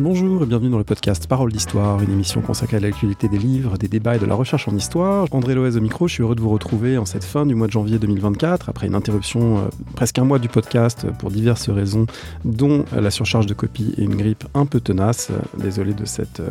Bonjour et bienvenue dans le podcast Parole d'Histoire, une émission consacrée à l'actualité des livres, des débats et de la recherche en histoire. André Loez au micro, je suis heureux de vous retrouver en cette fin du mois de janvier 2024, après une interruption euh, presque un mois du podcast pour diverses raisons, dont la surcharge de copies et une grippe un peu tenace. Euh, désolé de cette euh,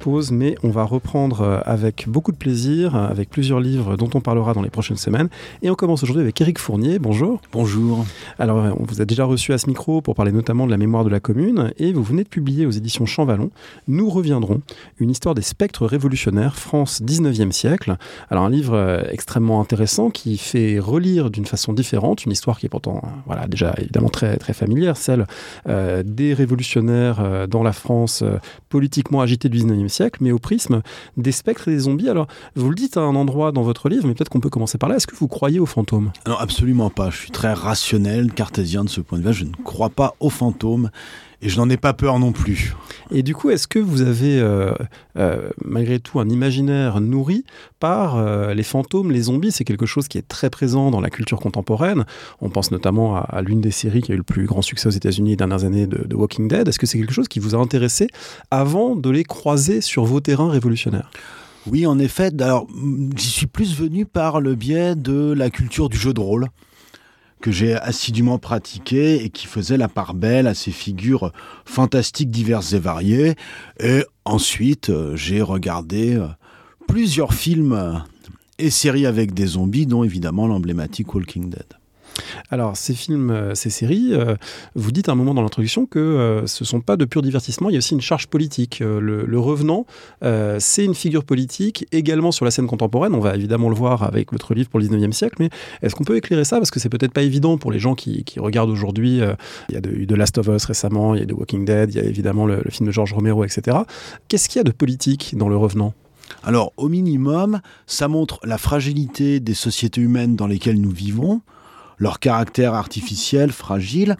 pause, mais on va reprendre avec beaucoup de plaisir, avec plusieurs livres dont on parlera dans les prochaines semaines. Et on commence aujourd'hui avec Éric Fournier. Bonjour. Bonjour. Alors, on vous a déjà reçu à ce micro pour parler notamment de la mémoire de la commune, et vous venez de publier aux éditions Champvallon, nous reviendrons une histoire des spectres révolutionnaires France 19e siècle. Alors un livre euh, extrêmement intéressant qui fait relire d'une façon différente une histoire qui est pourtant euh, voilà déjà évidemment très très familière, celle euh, des révolutionnaires dans la France politiquement agitée du 19e siècle, mais au prisme des spectres et des zombies. Alors vous le dites à un endroit dans votre livre, mais peut-être qu'on peut commencer par là. Est-ce que vous croyez aux fantômes? Non, absolument pas. Je suis très rationnel, cartésien de ce point de vue. Je ne crois pas aux fantômes et je n'en ai pas peur non plus. Et du coup, est-ce que vous avez euh, euh, malgré tout un imaginaire nourri par euh, les fantômes, les zombies? C'est quelque chose qui est très présent dans la culture contemporaine. On pense notamment à, l'une des séries qui a eu le plus grand succès aux États-Unis les dernières années de, de Walking Dead. Est-ce que c'est quelque chose qui vous a intéressé avant de les croiser sur vos terrains révolutionnaires? Oui, en effet. Alors, j'y suis plus venu par le biais de la culture du jeu de rôle que j'ai assidûment pratiqué et qui faisait la part belle à ces figures fantastiques diverses et variées. Et ensuite, euh, j'ai regardé euh, plusieurs films et séries avec des zombies, dont évidemment l'emblématique Walking Dead. Alors, ces films, euh, ces séries, euh, vous dites à un moment dans l'introduction que euh, ce ne sont pas de pur divertissement, il y a aussi une charge politique. Le, Revenant, c'est une figure politique également sur la scène contemporaine. On va évidemment le voir avec votre livre pour le 19e siècle, mais est-ce qu'on peut éclairer ça? Parce que c'est peut-être pas évident pour les gens qui, regardent aujourd'hui. il y a eu de, Last of Us récemment, il y a The Walking Dead, il y a évidemment le, le film de George Romero, etc. Qu'est-ce qu'il y a de politique dans Le Revenant? Alors, au minimum, ça montre la fragilité des sociétés humaines dans lesquelles nous vivons, leur caractère artificiel, fragile.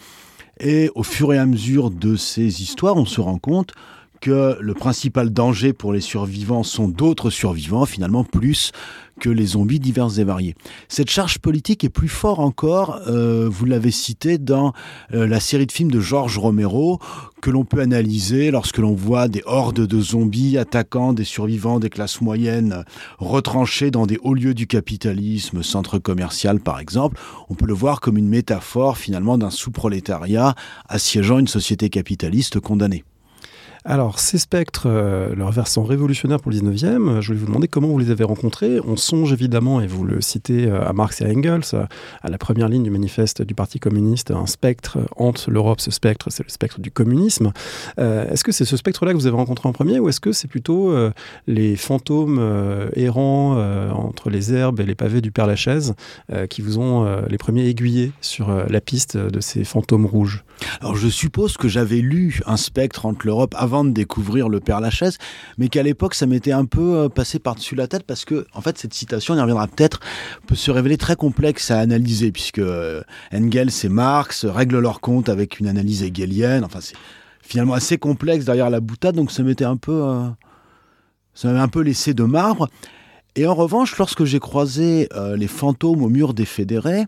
Et au fur et à mesure de ces histoires, on se rend compte que le principal danger pour les survivants sont d'autres survivants, finalement, plus que les zombies divers et variés. Cette charge politique est plus forte encore, euh, vous l'avez cité, dans euh, la série de films de George Romero, que l'on peut analyser lorsque l'on voit des hordes de zombies attaquant des survivants des classes moyennes retranchés dans des hauts lieux du capitalisme, centre commercial par exemple. On peut le voir comme une métaphore finalement d'un sous-prolétariat assiégeant une société capitaliste condamnée. Alors, ces spectres, euh, leur versant révolutionnaire pour le 19e, euh, je voulais vous demander comment vous les avez rencontrés. On songe évidemment, et vous le citez, euh, à Marx et à Engels, à la première ligne du manifeste du Parti communiste, un spectre hante l'Europe, ce spectre, c'est le spectre du communisme. est-ce que c'est ce spectre-là que vous avez rencontré en premier, ou est-ce que c'est plutôt les fantômes errants entre les herbes et les pavés du Père Lachaise qui vous ont les premiers aiguillés sur la piste de ces fantômes rouges? Alors, je suppose que j'avais lu un spectre entre l'Europe avant de découvrir le Père Lachaise, mais qu'à l'époque, ça m'était un peu euh, passé par-dessus la tête parce que, en fait, cette citation, on y reviendra peut-être, peut se révéler très complexe à analyser puisque euh, Engels et Marx règlent leur compte avec une analyse hegelienne. Enfin, c'est finalement assez complexe derrière la boutade, donc ça m'était un peu, euh, ça m'avait un peu laissé de marbre. Et en revanche, lorsque j'ai croisé les fantômes au mur des fédérés,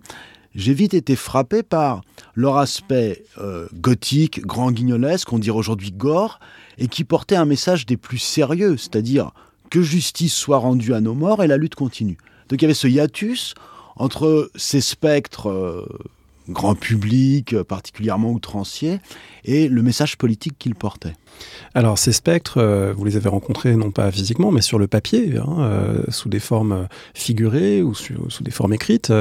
j'ai vite été frappé par leur aspect euh, gothique, grand guignolesque, on dirait aujourd'hui gore, et qui portait un message des plus sérieux, c'est-à-dire que justice soit rendue à nos morts et la lutte continue. Donc il y avait ce hiatus entre ces spectres euh, grand public, euh, particulièrement outrancier, et le message politique qu'il portait. Alors ces spectres, euh, vous les avez rencontrés non pas physiquement, mais sur le papier, hein, euh, sous des formes figurées ou sous, des formes écrites.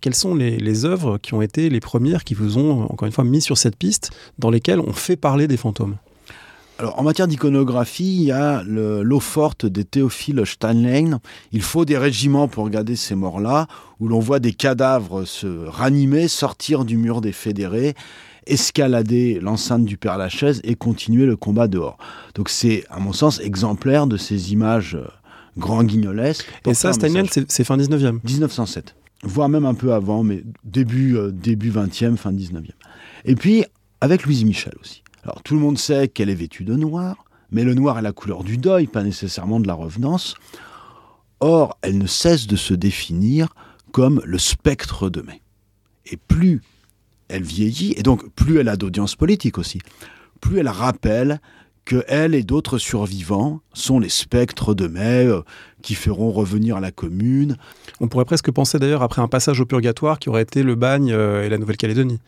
quelles sont les, les, œuvres qui ont été les premières qui vous ont, encore une fois, mis sur cette piste, dans lesquelles on fait parler des fantômes? Alors, en matière d'iconographie, il y a l'eau forte des Théophile Steinlein. Il faut des régiments pour regarder ces morts-là, où l'on voit des cadavres se ranimer, sortir du mur des fédérés, escalader l'enceinte du Père Lachaise et continuer le combat dehors. Donc, c'est, à mon sens, exemplaire de ces images euh, grand guignolesques. Et ça, Steinlein, c'est fin 19e 1907. Voire même un peu avant, mais début, euh, début 20e, fin 19e. Et puis, avec Louise Michel aussi. Alors tout le monde sait qu'elle est vêtue de noir, mais le noir est la couleur du deuil, pas nécessairement de la revenance. Or, elle ne cesse de se définir comme le spectre de mai. Et plus elle vieillit, et donc plus elle a d'audience politique aussi, plus elle rappelle que elle et d'autres survivants sont les spectres de mai euh, qui feront revenir la commune. On pourrait presque penser d'ailleurs après un passage au purgatoire qui aurait été le bagne euh, et la Nouvelle-Calédonie.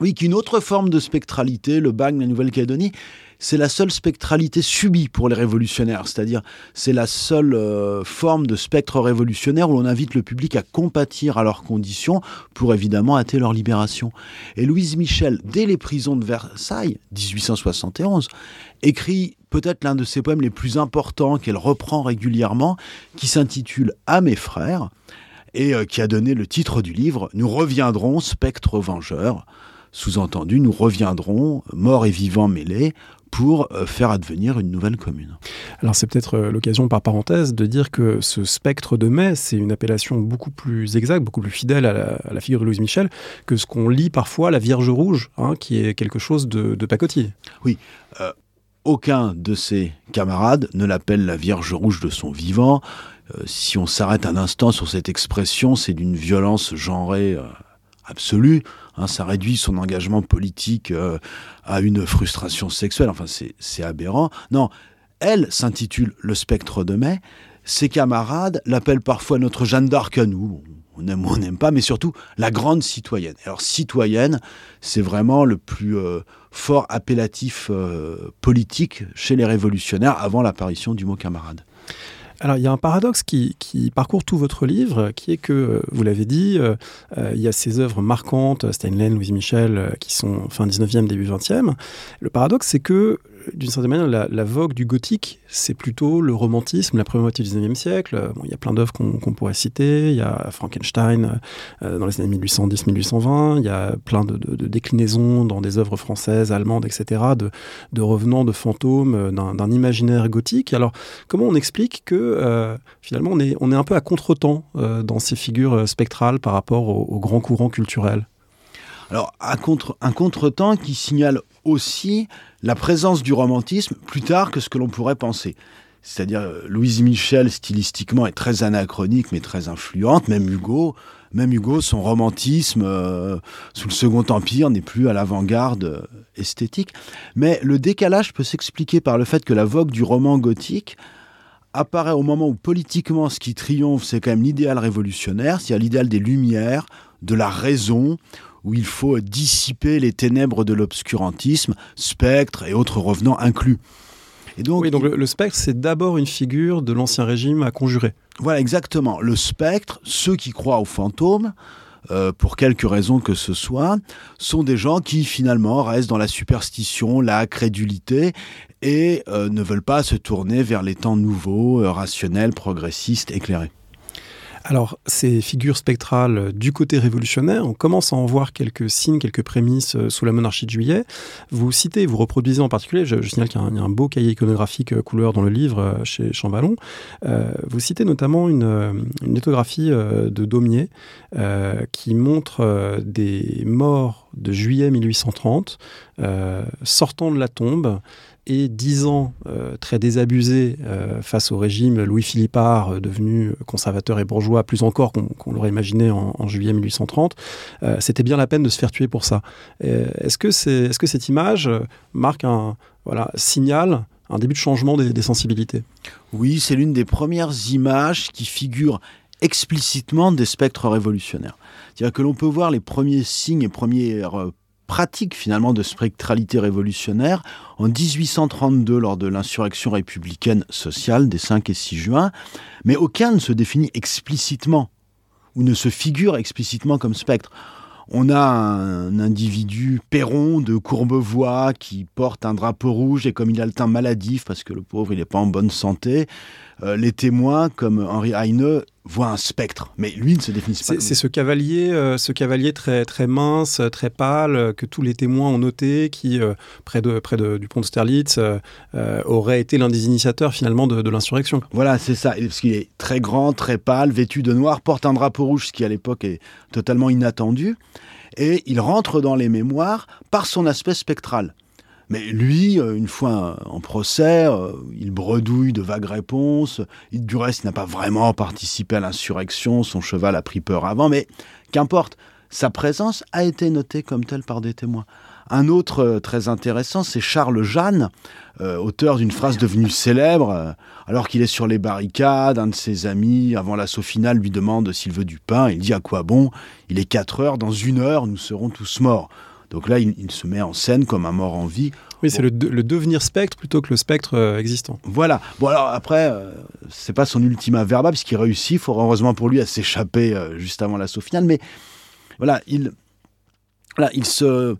Oui, qu'une autre forme de spectralité, le bagne, la Nouvelle-Calédonie, c'est la seule spectralité subie pour les révolutionnaires, c'est-à-dire c'est la seule euh, forme de spectre révolutionnaire où l'on invite le public à compatir à leurs conditions pour évidemment hâter leur libération. Et Louise Michel, dès les prisons de Versailles, 1871, écrit peut-être l'un de ses poèmes les plus importants qu'elle reprend régulièrement, qui s'intitule À mes frères, et euh, qui a donné le titre du livre Nous reviendrons, spectre vengeur. Sous-entendu, nous reviendrons, morts et vivants mêlés, pour euh, faire advenir une nouvelle commune. Alors c'est peut-être euh, l'occasion par parenthèse de dire que ce spectre de mai, c'est une appellation beaucoup plus exacte, beaucoup plus fidèle à la, figure de Louise Michel que ce qu'on lit parfois la Vierge Rouge, hein, qui est quelque chose de, de pacotier. Oui. Euh, aucun de ses camarades ne l'appelle la Vierge Rouge de son vivant. si on s'arrête un instant sur cette expression, c'est d'une violence genrée absolue. Hein, ça réduit son engagement politique euh, à une frustration sexuelle. Enfin, c'est aberrant. Non, elle s'intitule Le spectre de mai. Ses camarades l'appellent parfois notre Jeanne d'Arc à nous. On aime ou on n'aime pas, mais surtout la grande citoyenne. Alors, citoyenne, c'est vraiment le plus euh, fort appellatif euh, politique chez les révolutionnaires avant l'apparition du mot camarade. Alors il y a un paradoxe qui, parcourt tout votre livre, qui est que, euh, vous l'avez dit, euh, euh, il y a ces œuvres marquantes, Steinlen, Louise Michel, qui sont fin 19e, début 20e. Le paradoxe, c'est que d'une certaine manière, la, vogue du gothique, c'est plutôt le romantisme, la première moitié du 19e siècle. Bon, il y a plein d'œuvres qu'on pourrait citer. Il y a Frankenstein euh, dans les années 1810-1820. Il y a plein de, déclinaisons dans des œuvres françaises, allemandes, etc., de, revenants, de fantômes, euh, d'un imaginaire gothique. Alors, comment on explique que euh, finalement, on est, un peu à contre-temps dans ces figures spectrales par rapport aux, aux grands courants culturels alors, un, contre, un contretemps qui signale aussi la présence du romantisme plus tard que ce que l'on pourrait penser. C'est-à-dire, euh, Louise Michel, stylistiquement, est très anachronique, mais très influente. Même Hugo, même Hugo, son romantisme euh, sous le Second Empire n'est plus à l'avant-garde euh, esthétique. Mais le décalage peut s'expliquer par le fait que la vogue du roman gothique apparaît au moment où politiquement ce qui triomphe, c'est quand même l'idéal révolutionnaire, c'est-à-dire l'idéal des Lumières, de la raison, où il faut dissiper les ténèbres de l'obscurantisme, spectres et autres revenants inclus. Et donc, oui, donc le, spectre, c'est d'abord une figure de l'ancien régime à conjurer. Voilà, exactement. Le spectre, ceux qui croient aux fantômes, euh, pour quelque raison que ce soit, sont des gens qui finalement restent dans la superstition, la crédulité et euh, ne veulent pas se tourner vers les temps nouveaux, euh, rationnels, progressistes, éclairés. Alors, ces figures spectrales du côté révolutionnaire, on commence à en voir quelques signes, quelques prémices euh, sous la monarchie de juillet. Vous citez, vous reproduisez en particulier, je, signale qu'il y, a un beau cahier iconographique euh, couleur dans le livre euh, chez Chamballon. vous citez notamment une, une lithographie de Daumier qui montre des morts de juillet 1830 sortant de la tombe et dix ans euh, très désabusés euh, face au régime Louis-Philippard, euh, devenu conservateur et bourgeois, plus encore qu'on l'aurait imaginé en, juillet 1830, c'était bien la peine de se faire tuer pour ça. Est-ce que, c'est, est-ce que cette image marque un voilà, signal un début de changement des, sensibilités? Oui, c'est l'une des premières images qui figurent explicitement des spectres révolutionnaires. C'est-à-dire que l'on peut voir les premiers signes et premières pratique finalement de spectralité révolutionnaire en 1832 lors de l'insurrection républicaine sociale des 5 et 6 juin, mais aucun ne se définit explicitement ou ne se figure explicitement comme spectre. On a un individu Perron de Courbevoie qui porte un drapeau rouge et comme il a le teint maladif parce que le pauvre il n'est pas en bonne santé, euh, les témoins comme Henri Heine voit un spectre, mais lui ne se définit pas. C'est ce cavalier, euh, ce cavalier très très mince, très pâle euh, que tous les témoins ont noté, qui euh, près de près du pont de Sterlitz aurait été l'un des initiateurs finalement de, l'insurrection. Voilà, c'est ça, parce qu'il est très grand, très pâle, vêtu de noir, porte un drapeau rouge, ce qui à l'époque est totalement inattendu, et il rentre dans les mémoires par son aspect spectral. Mais lui, euh, une fois en procès, euh, il bredouille de vagues réponses. Du reste, n'a pas vraiment participé à l'insurrection. Son cheval a pris peur avant. Mais qu'importe, sa présence a été notée comme telle par des témoins. Un autre euh, très intéressant, c'est Charles Jeanne, auteur d'une phrase devenue célèbre. alors qu'il est sur les barricades, un de ses amis, avant l'assaut final, lui demande s'il veut du pain. Il dit à quoi bon? Il est 4 heures, dans une heure, nous serons tous morts. Donc là, il, il se met en scène comme un mort en vie. Oui, c'est le, de- le devenir spectre plutôt que le spectre euh, existant. Voilà. Bon alors après, euh, c'est pas son ultima verba parce qu'il réussit, fort heureusement pour lui, à s'échapper euh, juste avant l'assaut final. Mais voilà, il, voilà, il se,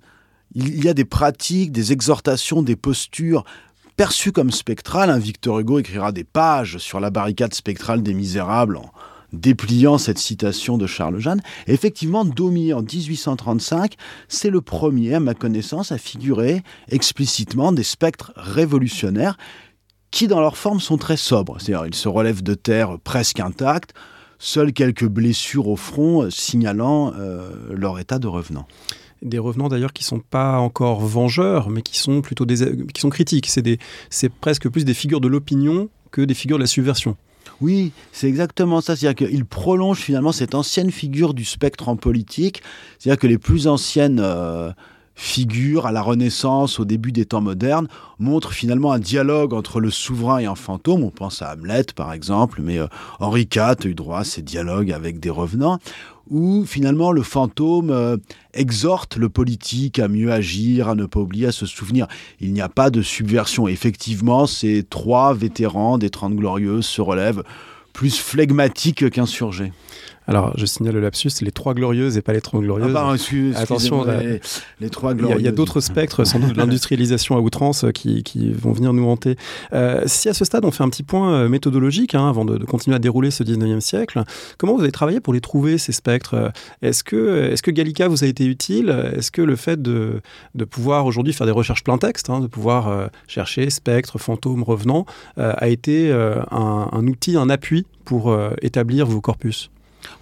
il, il y a des pratiques, des exhortations, des postures perçues comme spectrales. hein. Victor Hugo écrira des pages sur la barricade spectrale des Misérables en dépliant cette citation de Charles Jeanne. Effectivement, Daumier, en 1835, c'est le premier, à ma connaissance, à figurer explicitement des spectres révolutionnaires qui, dans leur forme, sont très sobres. C'est-à-dire, ils se relèvent de terre presque intacts, seules quelques blessures au front euh, signalant euh, leur état de revenant. Des revenants d'ailleurs qui sont pas encore vengeurs, mais qui sont plutôt qui sont critiques. C'est presque plus des figures de l'opinion que des figures de la subversion. Oui, c'est exactement ça. C'est-à-dire qu'il prolonge finalement cette ancienne figure du spectre en politique. C'est-à-dire que les plus anciennes euh, figures à la Renaissance, au début des temps modernes, montrent finalement un dialogue entre le souverain et un fantôme. On pense à Hamlet, par exemple, mais euh, Henri IV a eu droit à ces dialogues avec des revenants, où finalement le fantôme euh, exhorte le politique à mieux agir, à ne pas oublier, à se souvenir. Il n'y a pas de subversion. Effectivement, ces trois vétérans des Trente Glorieuses se relèvent plus flegmatiques qu'insurgés. Alors, je signale le lapsus, les trois glorieuses et pas les trente glorieuses. Ah, excuse- Attention, là, les, les trois Il y a- il y a, glorieuses. d'autres spectres, sans doute de l'industrialisation à outrance, qui, qui vont venir nous hanter. Euh, si à ce stade, on fait un petit point euh, méthodologique, hein, avant de, de continuer à dérouler ce 19e siècle, comment vous avez travaillé pour les trouver, ces spectres? Est-ce que, est que Gallica vous a été utile? Est-ce que le fait de, de pouvoir aujourd'hui faire des recherches plein texte, hein, de pouvoir euh, chercher spectres, fantômes, revenants, euh, a été un, un outil, un appui pour euh, établir vos corpus?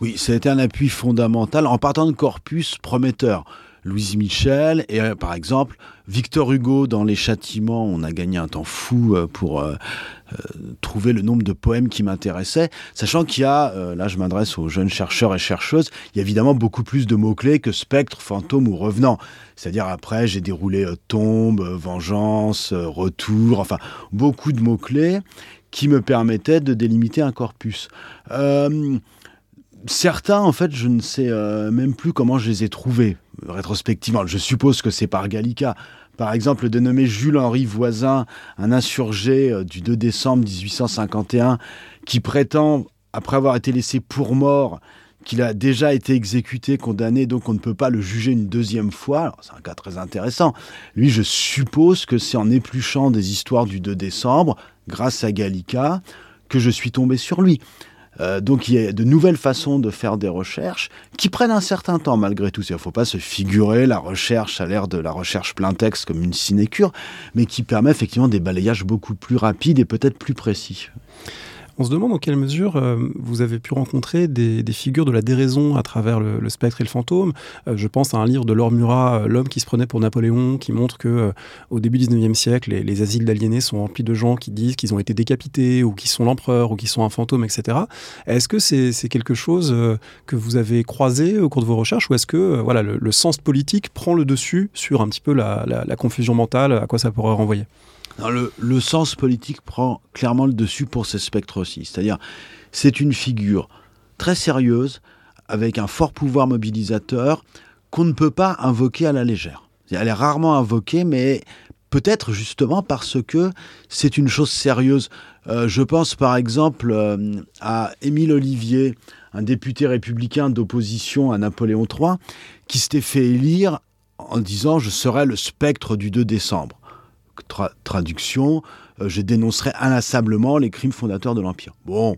Oui, ça a été un appui fondamental en partant de corpus prometteurs. Louise Michel et euh, par exemple Victor Hugo dans Les Châtiments, on a gagné un temps fou euh, pour euh, trouver le nombre de poèmes qui m'intéressaient, sachant qu'il y a, là je m'adresse aux jeunes chercheurs et chercheuses, il y a évidemment beaucoup plus de mots-clés que spectre, fantôme ou revenant. C'est-à-dire après j'ai déroulé tombe, vengeance, retour, enfin beaucoup de mots-clés qui me permettaient de délimiter un corpus. Certains, en fait, je ne sais euh, même plus comment je les ai trouvés rétrospectivement. Je suppose que c'est par Gallica. Par exemple, le dénommé Jules-Henri Voisin, un insurgé euh, du 2 décembre 1851, qui prétend, après avoir été laissé pour mort, qu'il a déjà été exécuté, condamné, donc on ne peut pas le juger une deuxième fois. C'est un cas très intéressant. Lui, je suppose que c'est en épluchant des histoires du 2 décembre, grâce à Gallica, que je suis tombé sur lui. Euh, donc il y a de nouvelles façons de faire des recherches qui prennent un certain temps malgré tout. Il ne faut pas se figurer la recherche à l'ère de la recherche plein texte comme une sinécure, mais qui permet effectivement des balayages beaucoup plus rapides et peut-être plus précis. On se demande dans quelle mesure euh, vous avez pu rencontrer des, figures de la déraison à travers le, spectre et le fantôme. Euh, je pense à un livre de Laure Murat, euh, L'homme qui se prenait pour Napoléon, qui montre que au début du 19e siècle, les, les asiles d'aliénés sont remplis de gens qui disent qu'ils ont été décapités ou qui sont l'empereur ou qui sont un fantôme, etc. Est-ce que c'est quelque chose que vous avez croisé au cours de vos recherches ou est-ce que voilà, le, sens politique prend le dessus sur un petit peu la- la confusion mentale, à quoi ça pourrait renvoyer? Le sens politique prend clairement le dessus pour ces spectres aussi. C'est-à-dire, c'est une figure très sérieuse, avec un fort pouvoir mobilisateur, qu'on ne peut pas invoquer à la légère. Elle est rarement invoquée, mais peut-être justement parce que c'est une chose sérieuse. Euh, je pense par exemple euh, à Émile Olivier, un député républicain d'opposition à Napoléon III, qui s'était fait élire en disant Je serai le spectre du 2 décembre. Tra- traduction, euh, je dénoncerai inlassablement les crimes fondateurs de l'Empire. Bon,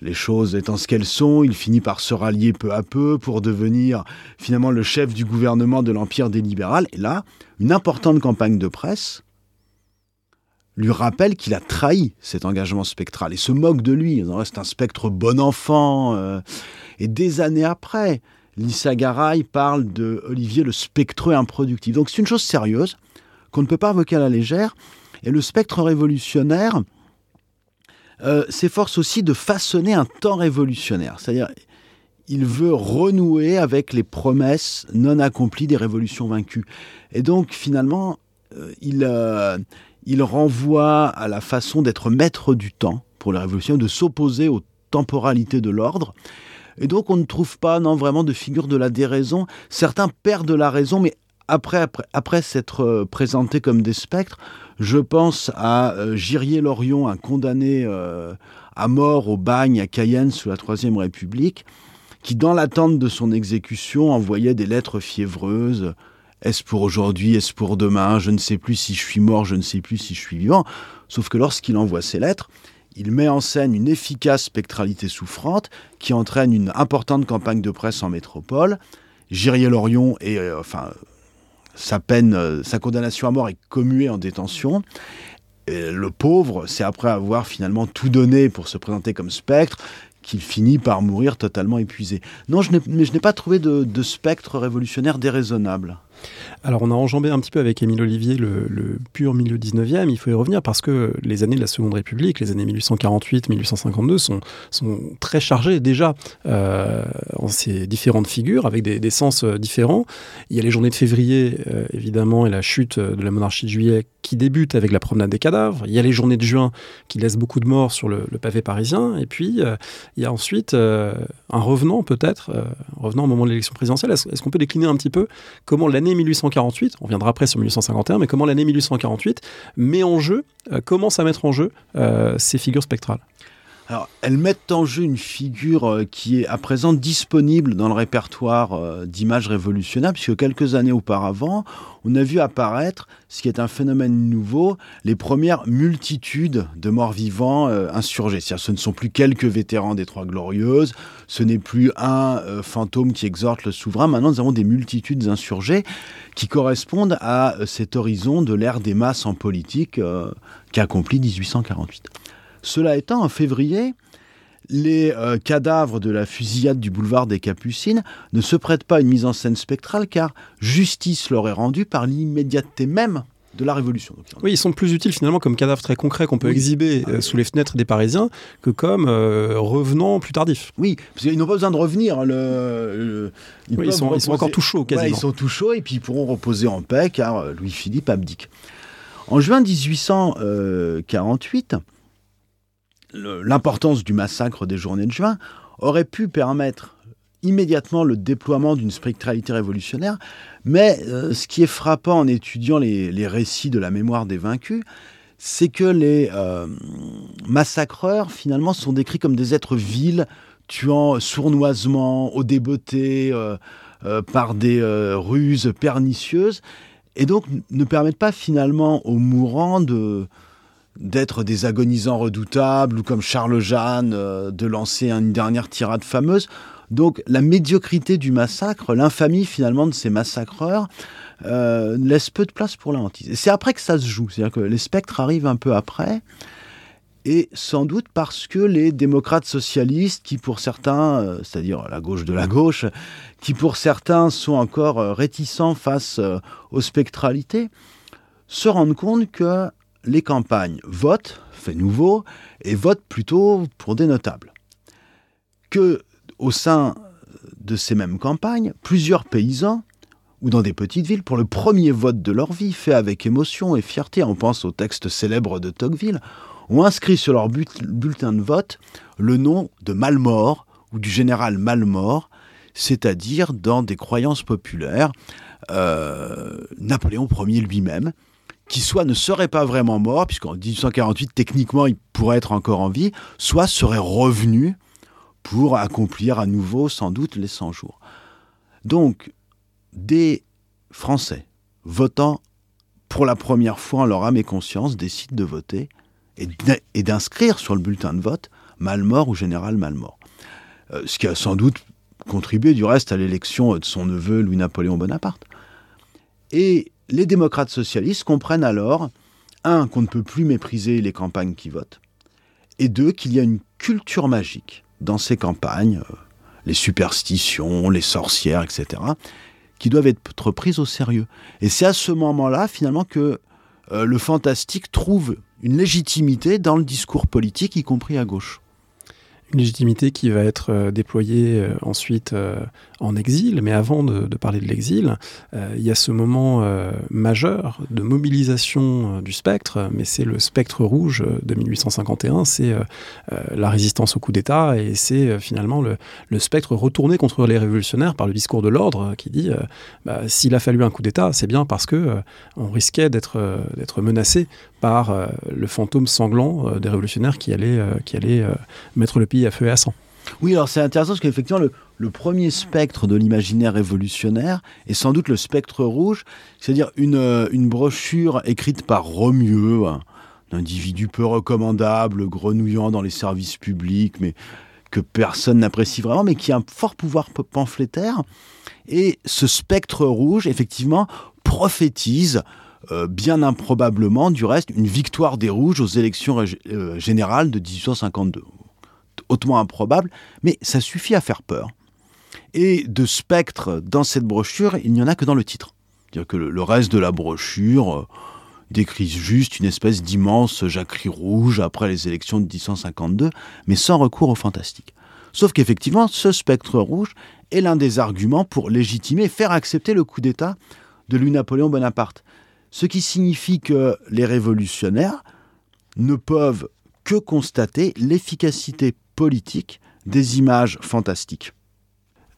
les choses étant ce qu'elles sont, il finit par se rallier peu à peu pour devenir finalement le chef du gouvernement de l'Empire des libérales. Et là, une importante campagne de presse lui rappelle qu'il a trahi cet engagement spectral et se moque de lui. Reste un spectre bon enfant. euh, et des années après, Lisa Garay parle de Olivier le spectreux improductif. Donc c'est une chose sérieuse qu'on ne peut pas invoquer à la légère. Et le spectre révolutionnaire euh, s'efforce aussi de façonner un temps révolutionnaire. C'est-à-dire, il veut renouer avec les promesses non accomplies des révolutions vaincues. Et donc finalement, euh, il, euh, il renvoie à la façon d'être maître du temps pour les révolutions, de s'opposer aux temporalités de l'ordre. Et donc on ne trouve pas non vraiment de figure de la déraison. Certains perdent la raison, mais après, après, après s'être euh, présentés comme des spectres, je pense à euh, Girier-Lorion, un condamné euh, à mort au bagne à Cayenne sous la Troisième République, qui, dans l'attente de son exécution, envoyait des lettres fiévreuses. Est-ce pour aujourd'hui? Est-ce pour demain? Je ne sais plus si je suis mort, je ne sais plus si je suis vivant. Sauf que lorsqu'il envoie ces lettres, il met en scène une efficace spectralité souffrante qui entraîne une importante campagne de presse en métropole. Girier-Lorion est, enfin, sa peine, euh, sa condamnation à mort est commuée en détention. le pauvre, c'est après avoir finalement tout donné pour se présenter comme spectre, qu'il finit par mourir totalement épuisé. Non, je n'ai pas trouvé de, de spectre révolutionnaire déraisonnable. Alors on a enjambé un petit peu avec Émile Olivier le, pur milieu 19e, il faut y revenir parce que les années de la Seconde République, les années 1848-1852 sont, sont très chargées déjà euh, en ces différentes figures avec des, sens euh, différents. Il y a les journées de février euh, évidemment et la chute de la monarchie de juillet qui débute avec la promenade des cadavres. Il y a les journées de juin qui laissent beaucoup de morts sur le, pavé parisien et puis il y a ensuite un revenant peut-être, revenant au moment de l'élection présidentielle. Est-ce qu'on peut décliner un petit peu comment l'année 1848, on viendra après sur 1851, mais comment l'année 1848 met en jeu, euh, commence à mettre en jeu euh, ces figures spectrales? Elles mettent en jeu une figure euh, qui est à présent disponible dans le répertoire euh, d'images révolutionnaires, puisque quelques années auparavant, on a vu apparaître, ce qui est un phénomène nouveau, les premières multitudes de morts vivants euh, insurgés. C'est-à-dire, ce ne sont plus quelques vétérans des Trois Glorieuses, ce n'est plus un fantôme qui exhorte le souverain. Maintenant, nous avons des multitudes insurgées qui correspondent à cet horizon de l'ère des masses en politique qu'accomplit 1848. Cela étant, en février, les euh, cadavres de la fusillade du boulevard des Capucines ne se prêtent pas à une mise en scène spectrale car justice leur est rendue par l'immédiateté même de la Révolution. oui, ils sont plus utiles finalement comme cadavres très concrets qu'on peut exhiber euh, sous les fenêtres des Parisiens que comme euh, revenants plus tardifs. Oui, parce qu'ils n'ont pas besoin de revenir. Le, ils, sont, encore tout chauds quasiment. ils sont tout chauds et puis ils pourront reposer en paix car Louis-Philippe abdique. En juin 1848, l'importance du massacre des journées de juin aurait pu permettre immédiatement le déploiement d'une spectralité révolutionnaire, mais euh, ce qui est frappant en étudiant les, récits de la mémoire des vaincus, c'est que les euh, massacreurs, finalement, sont décrits comme des êtres vils, tuant sournoisement, au débeauté, euh, par des ruses pernicieuses, et donc ne permettent pas finalement aux mourants de, d'être des agonisants redoutables ou comme Charles Jeanne euh, de lancer une dernière tirade fameuse. Donc la médiocrité du massacre, l'infamie finalement de ces massacreurs, euh, laisse peu de place pour la hantise. Et c'est après que ça se joue, c'est-à-dire que les spectres arrivent un peu après, et sans doute parce que les démocrates socialistes, qui pour certains, euh, c'est-à-dire la gauche de la gauche, qui pour certains sont encore réticents face aux spectralités, se rendent compte que les campagnes votent, fait nouveau, et votent plutôt pour des notables. Que au sein de ces mêmes campagnes, plusieurs paysans, ou dans des petites villes, pour le premier vote de leur vie, fait avec émotion et fierté, on pense au texte célèbre de Tocqueville, ont inscrit sur leur bulletin de vote le nom de Malmort ou du général Malmort, c'est-à-dire dans des croyances populaires, euh, Napoléon Ier lui-même, qui soit ne serait pas vraiment mort, puisqu'en 1848, techniquement, il pourrait être encore en vie, soit serait revenu pour accomplir à nouveau, sans doute, les 100 jours. Donc, des Français votant pour la première fois en leur âme et conscience décident de voter et d'inscrire sur le bulletin de vote Malmort ou Général Malmort. Euh, ce qui a sans doute contribué du reste à l'élection de son neveu Louis-Napoléon Bonaparte. Et les démocrates socialistes comprennent alors, un, qu'on ne peut plus mépriser les campagnes qui votent, et deux, qu'il y a une culture magique dans ces campagnes, euh, les superstitions, les sorcières, etc., qui doivent être prises au sérieux. Et c'est à ce moment-là, finalement, que euh, le fantastique trouve une légitimité dans le discours politique, y compris à gauche Une légitimité qui va être euh, déployée euh, ensuite euh, en exil, mais avant de, parler de l'exil, il y a ce moment majeur de mobilisation du spectre, mais c'est le spectre rouge de 1851, c'est la résistance au coup d'État, et c'est finalement le, spectre retourné contre les révolutionnaires par le discours de l'ordre qui dit bah, s'il a fallu un coup d'État, c'est bien parce que on risquait d'être d'être menacé par le fantôme sanglant des révolutionnaires qui allait, qui allait mettre le pays à feu et à sang. Oui, alors c'est intéressant parce qu'effectivement, le, premier spectre de l'imaginaire révolutionnaire est sans doute le spectre rouge, c'est-à-dire une, euh, une brochure écrite par Romieux, un, individu peu recommandable, grenouillant dans les services publics, mais que personne n'apprécie vraiment, mais qui a un fort pouvoir pamphlétaire. Et ce spectre rouge, effectivement, prophétise, euh, bien improbablement du reste, une victoire des Rouges aux élections euh, générales de 1852 hautement improbable, mais ça suffit à faire peur. Et de spectre dans cette brochure, il n'y en a que dans le titre. C'est-à-dire que le, reste de la brochure euh, décrit juste une espèce d'immense jacquerie rouge après les élections de 1852, mais sans recours au fantastique. Sauf qu'effectivement, ce spectre rouge est l'un des arguments pour légitimer faire accepter le coup d'État de Louis-Napoléon Bonaparte. Ce qui signifie que les révolutionnaires ne peuvent que constater l'efficacité politique des images fantastiques.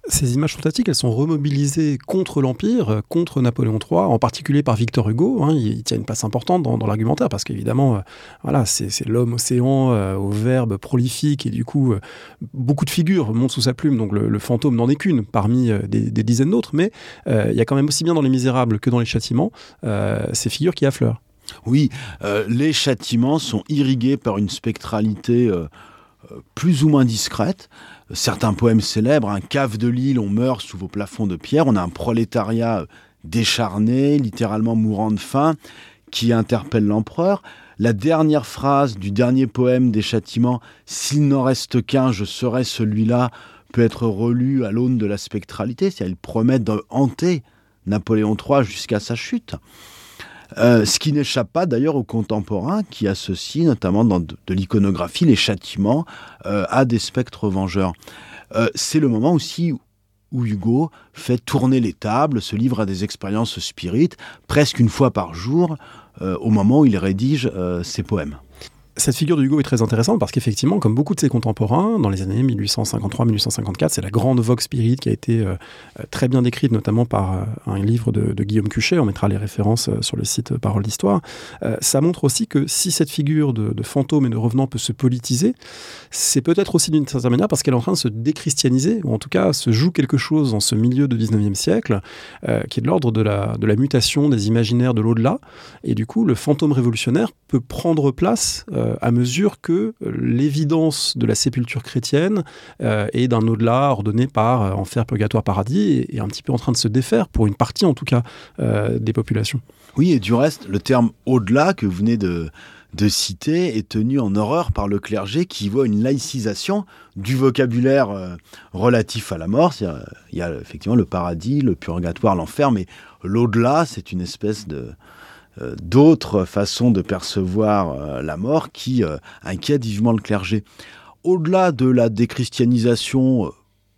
Ces images fantastiques, elles sont remobilisées contre l'Empire, contre Napoléon III, en particulier par Victor Hugo. Hein. il, tient une place importante dans, l'argumentaire parce qu'évidemment, euh, voilà, c'est l'homme océan euh, au verbe prolifique et du coup, euh, beaucoup de figures montent sous sa plume. Donc le, fantôme n'en est qu'une parmi des, dizaines d'autres, mais il y a quand même aussi bien dans Les Misérables que dans Les Châtiments ces figures qui affleurent. Oui, les châtiments sont irrigués par une spectralité plus ou moins discrète. Certains poèmes célèbres, un cave de Lille, on meurt sous vos plafonds de pierre. On a un prolétariat décharné, littéralement mourant de faim, qui interpelle l'empereur. La dernière phrase du dernier poème des châtiments, S'il n'en reste qu'un, je serai celui-là, peut être relue à l'aune de la spectralité. C'est-à-dire, il promet de hanter Napoléon III jusqu'à sa chute. Euh, ce qui n'échappe pas d'ailleurs aux contemporains qui associent notamment dans de, l'iconographie les châtiments euh, à des spectres vengeurs. Euh, c'est le moment aussi où Hugo fait tourner les tables, se livre à des expériences spirites presque une fois par jour au moment où il rédige ses poèmes cette figure de Hugo est très intéressante parce qu'effectivement, comme beaucoup de ses contemporains, dans les années 1853-1854, c'est la grande vogue spirit qui a été euh, euh, très bien décrite, notamment par euh, un livre de, Guillaume Cuchet. On mettra les références sur le site Parole d'Histoire. ça montre aussi que si cette figure de, fantôme et de revenant peut se politiser, c'est peut-être aussi d'une certaine manière parce qu'elle est en train de se déchristianiser, ou en tout cas se joue quelque chose dans ce milieu de 19e siècle, qui est de l'ordre de la mutation des imaginaires de l'au-delà. Et du coup, le fantôme révolutionnaire peut prendre place euh, à mesure que euh, l'évidence de la sépulture chrétienne euh, et d'un au-delà ordonné par enfer, purgatoire, paradis est, un petit peu en train de se défaire, pour une partie en tout cas des populations. Oui, et du reste, le terme au-delà que vous venez de, de citer est tenu en horreur par le clergé qui voit une laïcisation du vocabulaire relatif à la mort. Il y a effectivement le paradis, le purgatoire, l'enfer, mais l'au-delà, c'est une espèce de, euh, d'autres façons de percevoir euh, la mort qui euh, inquiètent vivement le clergé. Au-delà de la déchristianisation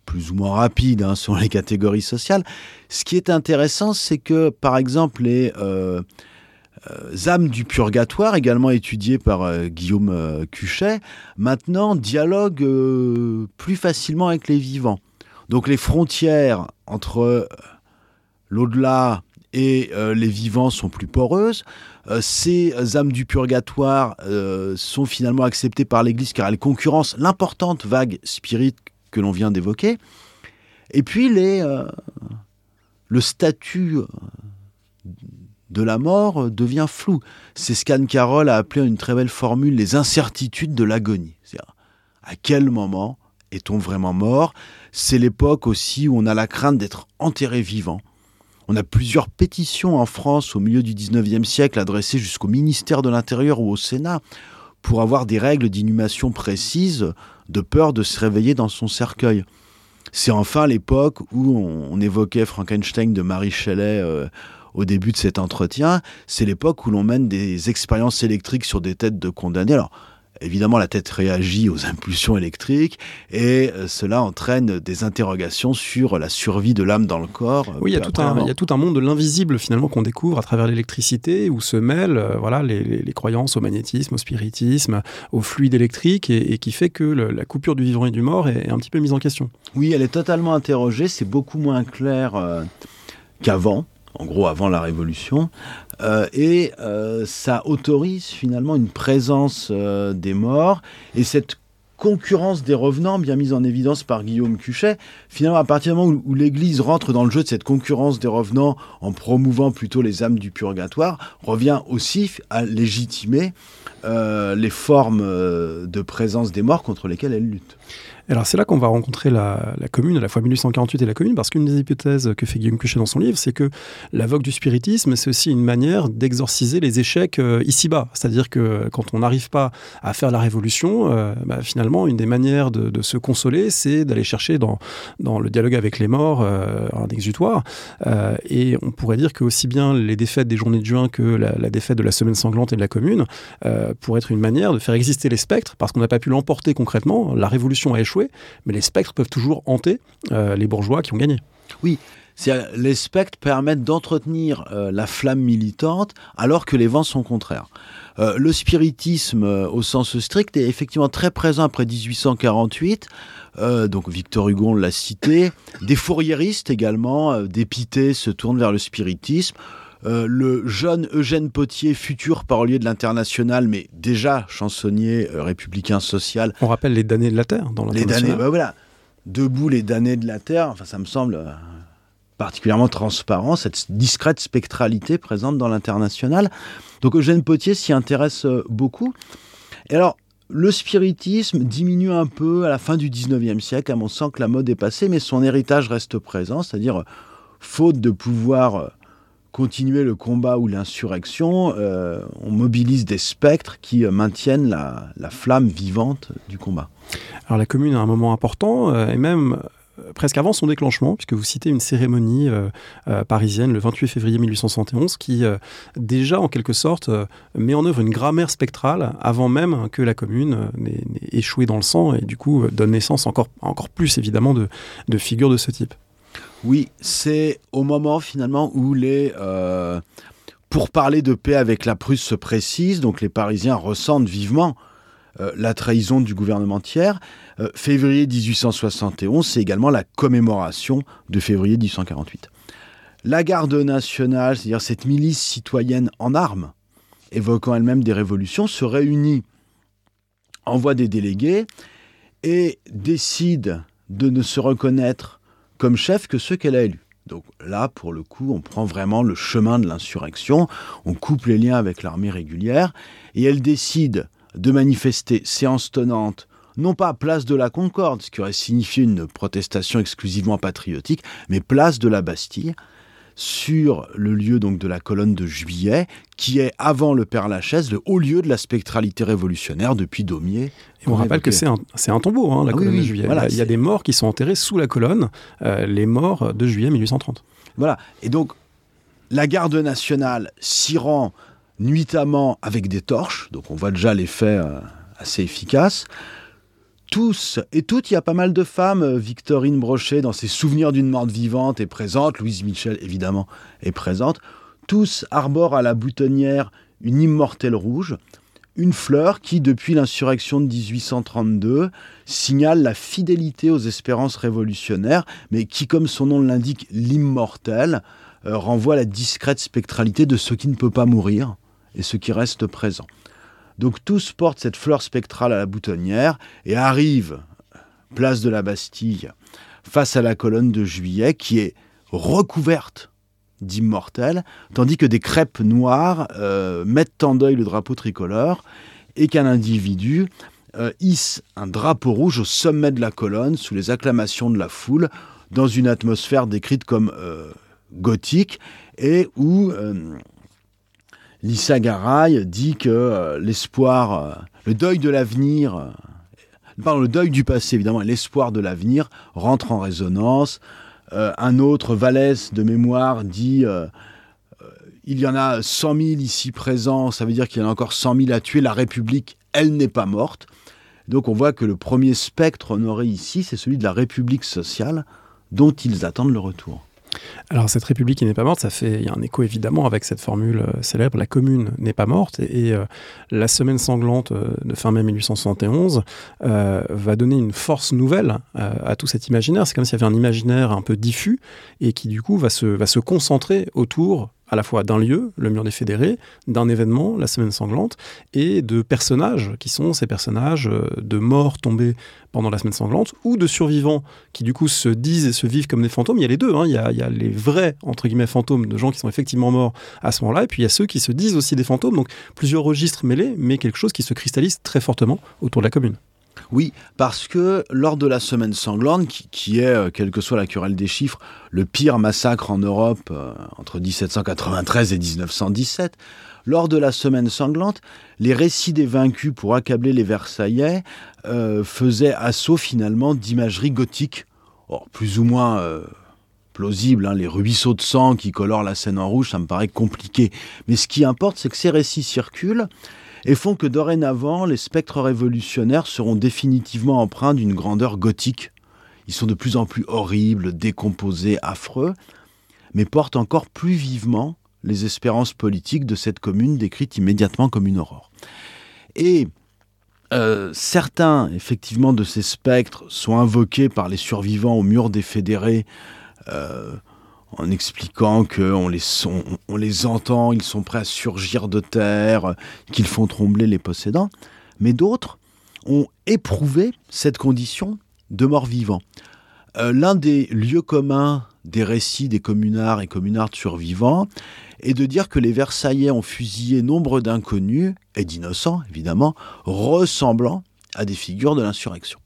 plus ou moins rapide hein, sur les catégories sociales, ce qui est intéressant, c'est que, par exemple, les âmes du purgatoire, également étudiées par Guillaume Cuchet, maintenant dialoguent plus facilement avec les vivants. Donc les frontières entre l'au-delà et euh, les vivants sont plus poreuses. Euh, ces âmes du purgatoire euh, sont finalement acceptées par l'Église car elles concurrencent l'importante vague spirite que l'on vient d'évoquer. Et puis les, le statut de la mort devient flou. C'est ce qu'Anne Carroll a appelé une très belle formule les incertitudes de l'agonie. À quel moment est-on vraiment mort? C'est l'époque aussi où on a la crainte d'être enterré vivant. On a plusieurs pétitions en France au milieu du 19e siècle adressées jusqu'au ministère de l'Intérieur ou au Sénat pour avoir des règles d'inhumation précises de peur de se réveiller dans son cercueil. C'est enfin l'époque où on, évoquait Frankenstein de Marie Shelley euh, au début de cet entretien. C'est l'époque où l'on mène des expériences électriques sur des têtes de condamnés. Évidemment, la tête réagit aux impulsions électriques et euh, cela entraîne des interrogations sur la survie de l'âme dans le corps. Oui, il y, a tout un, il y a tout un monde de l'invisible finalement qu'on découvre à travers l'électricité où se mêlent voilà, les, les, croyances au magnétisme, au spiritisme, au fluide électrique et, qui fait que la coupure du vivant et du mort est, un petit peu mise en question. Oui, elle est totalement interrogée, c'est beaucoup moins clair qu'avant en gros avant la Révolution, euh, et euh, ça autorise finalement une présence euh, des morts, et cette concurrence des revenants, bien mise en évidence par Guillaume Cuchet, finalement à partir du moment où, l'Église rentre dans le jeu de cette concurrence des revenants en promouvant plutôt les âmes du purgatoire, revient aussi à légitimer les formes de présence des morts contre lesquelles elle lutte. Alors c'est là qu'on va rencontrer la, commune, à la fois 1848 et la commune, parce qu'une des hypothèses que fait Guillaume Cuchet dans son livre, c'est que la vogue du spiritisme, c'est aussi une manière d'exorciser les échecs euh, ici-bas. C'est-à-dire que quand on n'arrive pas à faire la révolution, euh, bah, finalement, une des manières de, se consoler, c'est d'aller chercher dans, dans le dialogue avec les morts euh, un exutoire. et on pourrait dire que aussi bien les défaites des journées de juin que la défaite de la semaine sanglante et de la commune pourraient être une manière de faire exister les spectres, parce qu'on n'a pas pu l'emporter concrètement. La révolution a échoué mais les spectres peuvent toujours hanter euh, les bourgeois qui ont gagné. Oui, les spectres permettent d'entretenir euh, la flamme militante alors que les vents sont contraires. Euh, le spiritisme au sens strict est effectivement très présent après 1848. donc Victor Hugo l'a cité. Des fourriéristes également, des pités se tournent vers le spiritisme. Le jeune Eugène Potier, futur parolier de l'international, mais déjà chansonnier républicain social. On rappelle les damnés de la terre dans l'international. Les damnés, bah voilà. Debout les damnés de la terre, enfin ça me semble particulièrement transparent, cette discrète spectralité présente dans l'international. Donc Eugène Potier s'y intéresse euh, beaucoup. Et alors, le spiritisme diminue un peu à la fin du 19e siècle, à mon sens que la mode est passée, mais son héritage reste présent, c'est-à-dire, faute de pouvoir euh, continuer le combat ou l'insurrection, euh, on mobilise des spectres qui maintiennent la, la, flamme vivante du combat. Alors la commune a un moment important, et même euh, presque avant son déclenchement, puisque vous citez une cérémonie euh, euh, parisienne le 28 février 1871 qui déjà en quelque sorte met en œuvre une grammaire spectrale avant même que la commune n'ait échoué dans le sang et du coup donne naissance encore, encore plus évidemment de, de figures de ce type. Oui, c'est au moment finalement où les... pour parler de paix avec la Prusse se précise, donc les Parisiens ressentent vivement la trahison du gouvernement tiers. Euh, février 1871, c'est également la commémoration de février 1848. La garde nationale, c'est-à-dire cette milice citoyenne en armes, évoquant elle-même des révolutions, se réunit, envoie des délégués et décide de ne se reconnaître comme chef que ceux qu'elle a élus. Donc là, pour le coup, on prend vraiment le chemin de l'insurrection, on coupe les liens avec l'armée régulière, et elle décide de manifester séance tenante non pas place de la Concorde, ce qui aurait signifié une protestation exclusivement patriotique, mais place de la Bastille, sur le lieu donc de la colonne de Juillet, qui est avant le Père Lachaise le haut lieu de la spectralité révolutionnaire depuis Daumier. Et on rappelle que c'est un, un, tombeau, hein, la ah colonne de Juillet. Il y a des morts qui sont enterrés sous la colonne, euh, les morts de Juillet 1830. Voilà. Et donc la garde nationale s'y rend nuitamment avec des torches, donc on voit déjà l'effet euh, assez efficace tous et toutes, il y a pas mal de femmes. Victorine Brochet, dans ses souvenirs d'une morte vivante, est présente. Louise Michel, évidemment, est présente. Tous arborent à la boutonnière une immortelle rouge, une fleur qui, depuis l'insurrection de 1832, signale la fidélité aux espérances révolutionnaires, mais qui, comme son nom l'indique, l'immortel, euh, renvoie à la discrète spectralité de ce qui ne peut pas mourir et ce qui reste présent. Donc tous portent cette fleur spectrale à la boutonnière et arrivent, place de la Bastille, face à la colonne de juillet qui est recouverte d'immortels, tandis que des crêpes noires euh, mettent en deuil le drapeau tricolore et qu'un individu euh, hisse un drapeau rouge au sommet de la colonne sous les acclamations de la foule dans une atmosphère décrite comme euh, gothique et où Lisa Garay dit que euh, l'espoir, euh, le deuil de l'avenir, euh, pardon, le deuil du passé évidemment, l'espoir de l'avenir rentre en résonance. un autre, Vallès de mémoire, dit il y en a 100 000 ici présents, ça veut dire qu'il y en a encore 100 000 à tuer. La République, elle n'est pas morte. Donc on voit que le premier spectre honoré ici, c'est celui de la République sociale dont ils attendent le retour. Alors cette République qui n'est pas morte, ça fait y a un écho évidemment avec cette formule euh, célèbre la commune n'est pas morte et, euh, la semaine sanglante euh, de fin mai 1871 va donner une force nouvelle à tout cet imaginaire. C'est comme s'il y avait un imaginaire un peu diffus et qui du coup va se concentrer autour à la fois d'un lieu, le mur des fédérés, d'un événement, la semaine sanglante, et de personnages qui sont ces personnages euh, de morts tombés pendant la semaine sanglante, ou de survivants qui du coup se disent et se vivent comme des fantômes. Il y a les deux, hein. il, y a, il, y a, les vrais, entre guillemets, fantômes de gens qui sont effectivement morts à ce moment-là, et puis il y a ceux qui se disent aussi des fantômes, donc plusieurs registres mêlés, mais quelque chose qui se cristallise très fortement autour de la commune. Oui, parce que lors de la semaine sanglante, qui, est, euh, quelle que soit la querelle des chiffres, le pire massacre en Europe euh, entre 1793 et 1917, lors de la semaine sanglante, les récits des vaincus pour accabler les Versaillais euh, faisaient assaut finalement d'imagerie gothique, plus ou moins plausible. Hein, les ruisseaux de sang qui colorent la scène en rouge, ça me paraît compliqué. Mais ce qui importe, c'est que ces récits circulent et font que dorénavant, les spectres révolutionnaires seront définitivement empreints d'une grandeur gothique. Ils sont de plus en plus horribles, décomposés, affreux, mais portent encore plus vivement les espérances politiques de cette commune décrite immédiatement comme une aurore. Et euh, certains, effectivement, de ces spectres sont invoqués par les survivants au mur des fédérés euh, en expliquant qu'on les, on les entend, ils sont prêts à surgir de terre, qu'ils font trembler les possédants. Mais d'autres ont éprouvé cette condition de mort-vivant. Euh, l'un des lieux communs des récits des communards et communardes survivants est de dire que les Versaillais ont fusillé nombre d'inconnus, et d'innocents évidemment, ressemblant à des figures de l'insurrection.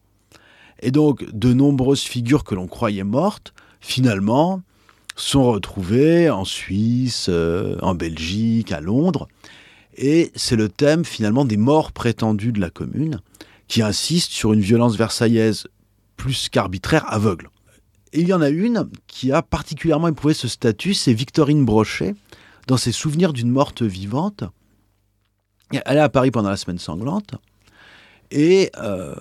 Et donc de nombreuses figures que l'on croyait mortes, finalement, sont retrouvés en Suisse, euh, en Belgique, à Londres. Et c'est le thème finalement des morts prétendues de la commune, qui insiste sur une violence versaillaise plus qu'arbitraire, aveugle. Et il y en a une qui a particulièrement éprouvé ce statut, c'est Victorine Brochet, dans ses souvenirs d'une morte vivante. Elle est à Paris pendant la semaine sanglante, et euh,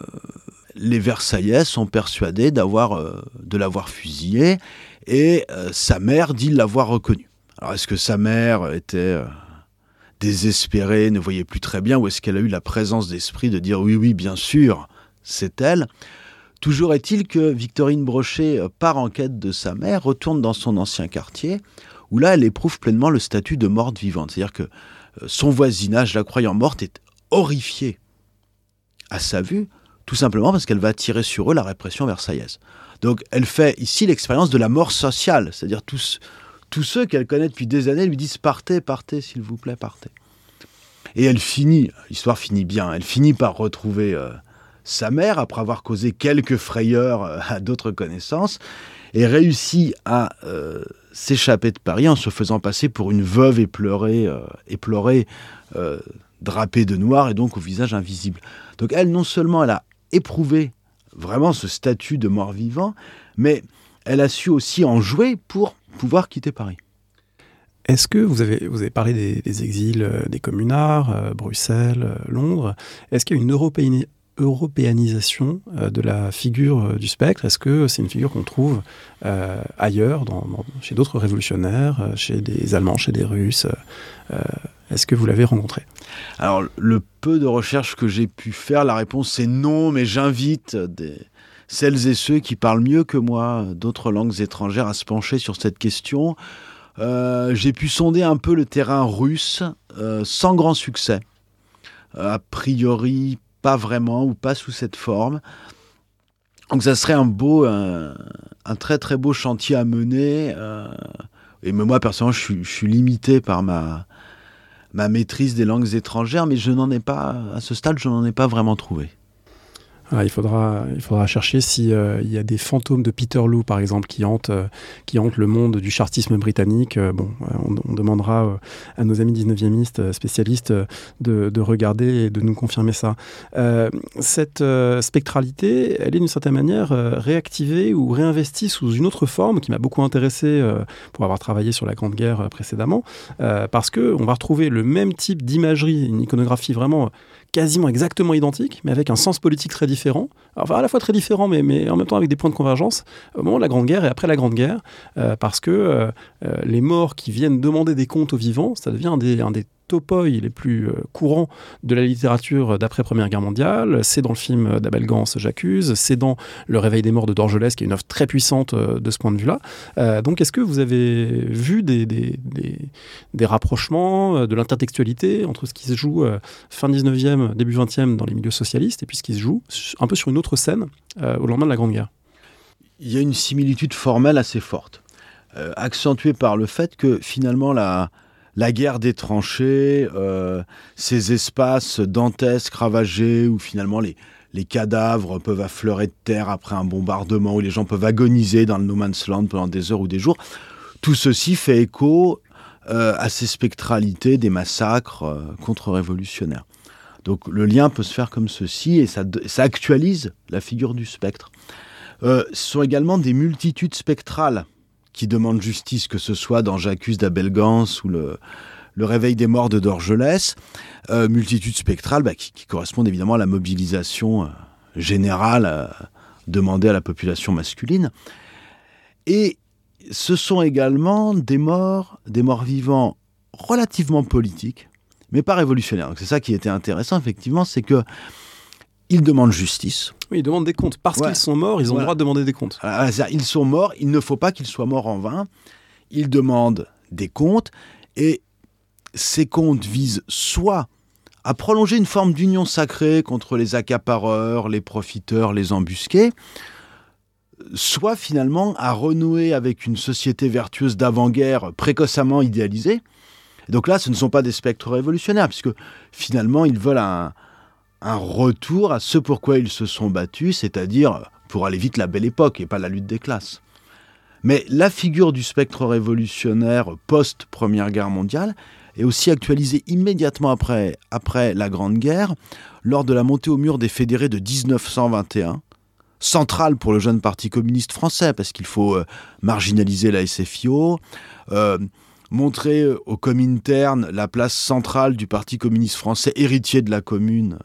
les Versaillais sont persuadés euh, de l'avoir fusillée, et euh, sa mère dit l'avoir reconnu. Alors est-ce que sa mère était euh, désespérée, ne voyait plus très bien, ou est-ce qu'elle a eu la présence d'esprit de dire oui, oui, bien sûr, c'est elle? Toujours est-il que Victorine Brochet euh, part en quête de sa mère, retourne dans son ancien quartier, où là elle éprouve pleinement le statut de morte vivante. C'est-à-dire que son voisinage, la croyant morte, est horrifié à sa vue, tout simplement parce qu'elle va attirer sur eux la répression versaillaise. Donc elle fait ici l'expérience de la mort sociale, c'est-à-dire tous, tous ceux qu'elle connaît depuis des années lui disent partez, partez, s'il vous plaît, partez. Et elle finit, l'histoire finit bien, elle finit par retrouver euh, sa mère après avoir causé quelques frayeurs euh, à d'autres connaissances et réussit à euh, s'échapper de Paris en se faisant passer pour une veuve éplorée, éplorée drapée de noir et donc au visage invisible. Donc elle, non seulement elle a éprouvé vraiment ce statut de mort-vivant, mais elle a su aussi en jouer pour pouvoir quitter Paris. Est-ce que vous avez, vous avez parlé des, exils euh, des communards, euh, Bruxelles, euh, Londres, est-ce qu'il y a une européanisation de la figure du spectre? Est-ce que c'est une figure qu'on trouve ailleurs, chez d'autres révolutionnaires, chez des Allemands, chez des Russes est-ce que vous l'avez rencontré? Alors, le peu de recherches que j'ai pu faire, la réponse c'est non, mais j'invite celles et ceux qui parlent mieux que moi d'autres langues étrangères à se pencher sur cette question. Euh, j'ai pu sonder un peu le terrain russe euh, sans grand succès. Euh, a priori, pas vraiment ou pas sous cette forme. Donc ça serait un beau, un, très très beau chantier à mener. et moi personnellement, je suis limité par ma, ma maîtrise des langues étrangères, mais je n'en ai pas, à ce stade, je n'en ai pas vraiment trouvé. Ah, il, faudra, chercher s'il euh, y a des fantômes de Peterloo, par exemple, qui hantent, euh, qui hantent le monde du chartisme britannique. Euh, bon, on, demandera à nos amis 19e spécialistes de, regarder et de nous confirmer ça. cette spectralité, elle est d'une certaine manière réactivée ou réinvestie sous une autre forme qui m'a beaucoup intéressé pour avoir travaillé sur la Grande Guerre précédemment, parce qu'on va retrouver le même type d'imagerie, une iconographie vraiment quasiment exactement identiques, mais avec un sens politique très différent. Enfin, à la fois très différent, mais, mais en même temps avec des points de convergence au moment de la Grande Guerre et après la Grande Guerre, parce que les morts qui viennent demander des comptes aux vivants, ça devient un des topoi les plus euh, courants de la littérature d'après-première guerre mondiale. C'est dans le film d'Abel Gans, J'accuse. C'est dans Le Réveil des morts de Dorgelès, qui est une œuvre très puissante euh, de ce point de vue-là. Euh, donc, est-ce que vous avez vu des, rapprochements, de l'intertextualité entre ce qui se joue fin 19e, début 20e dans les milieux socialistes et puis ce qui se joue un peu sur une autre scène au lendemain de la Grande Guerre? Il y a une similitude formelle assez forte, accentuée par le fait que finalement la la guerre des tranchées, euh, ces espaces dantesques, ravagés, où finalement les, les cadavres peuvent affleurer de terre après un bombardement, où les gens peuvent agoniser dans le no man's land pendant des heures ou des jours. Tout ceci fait écho euh, à ces spectralités des massacres euh, contre-révolutionnaires. Donc le lien peut se faire comme ceci et ça, ça actualise la figure du spectre. ce sont également des multitudes spectrales qui demande justice, que ce soit dans J'accuse d'Abel Gans ou le, le réveil des morts de Dorgelès, euh, multitude spectrale bah, qui, correspondent évidemment à la mobilisation euh, générale euh, demandée à la population masculine. Et ce sont également des morts, des morts vivants relativement politiques, mais pas révolutionnaires. C'est ça qui était intéressant, effectivement, c'est que ils demandent justice. Oui, ils demandent des comptes. Parce qu'ils sont morts, ils ont le droit de demander des comptes. Ah, ils sont morts, il ne faut pas qu'ils soient morts en vain. Ils demandent des comptes et ces comptes visent soit à prolonger une forme d'union sacrée contre les accapareurs, les profiteurs, les embusqués, soit finalement à renouer avec une société vertueuse d'avant-guerre précocement idéalisée. donc là, ce ne sont pas des spectres révolutionnaires, puisque finalement, ils veulent un, un retour à ce pourquoi ils se sont battus, c'est-à-dire pour aller vite la belle époque et pas la lutte des classes. Mais la figure du spectre révolutionnaire post-Première Guerre mondiale est aussi actualisée immédiatement après, après la Grande Guerre, lors de la montée au mur des fédérés de 1921, centrale pour le jeune parti communiste français, parce qu'il faut euh, marginaliser la SFIO, euh, montrer au Comintern la place centrale du parti communiste français, héritier de la commune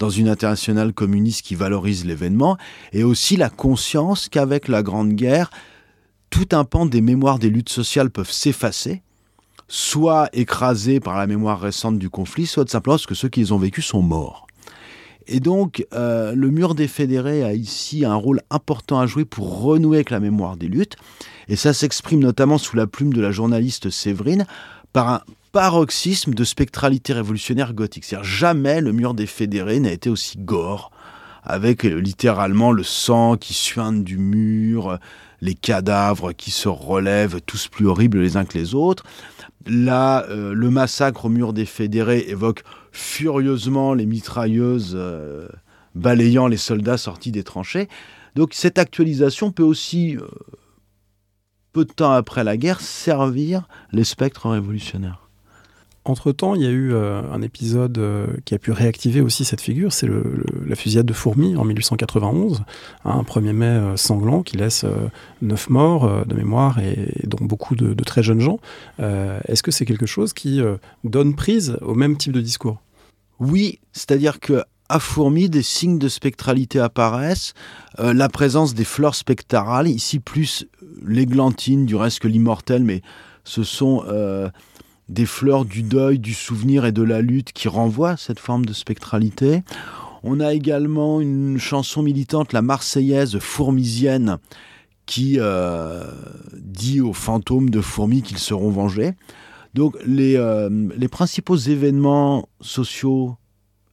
dans une internationale communiste qui valorise l'événement, et aussi la conscience qu'avec la Grande Guerre, tout un pan des mémoires des luttes sociales peuvent s'effacer, soit écrasés par la mémoire récente du conflit, soit simplement parce que ceux qui les ont vécus sont morts. Et donc, euh, le mur des fédérés a ici un rôle important à jouer pour renouer avec la mémoire des luttes. Et ça s'exprime notamment sous la plume de la journaliste Séverine par un paroxysme de spectralité révolutionnaire gothique. C'est-à-dire jamais le mur des fédérés n'a été aussi gore, avec euh, littéralement le sang qui suinte du mur, les cadavres qui se relèvent, tous plus horribles les uns que les autres. Là, euh, le massacre au mur des fédérés évoque furieusement les mitrailleuses euh, balayant les soldats sortis des tranchées. Donc cette actualisation peut aussi, peu de temps après la guerre, servir les spectres révolutionnaires. Entre-temps, il y a eu euh, un épisode euh, qui a pu réactiver aussi cette figure, c'est la fusillade de Fourmi en 1891, hein, un 1er mai euh, sanglant qui laisse neuf morts de mémoire et, dont beaucoup de, très jeunes gens. Est-ce que c'est quelque chose qui donne prise au même type de discours? Oui, c'est-à-dire que à Fourmi, des signes de spectralité apparaissent, la présence des fleurs spectrales, ici plus l'églantine du reste que l'immortel, mais ce sont des fleurs du deuil, du souvenir et de la lutte qui renvoient cette forme de spectralité. On a également une chanson militante, la Marseillaise fourmisienne, qui euh, dit aux fantômes de fourmis qu'ils seront vengés. Donc les, euh, les principaux événements sociaux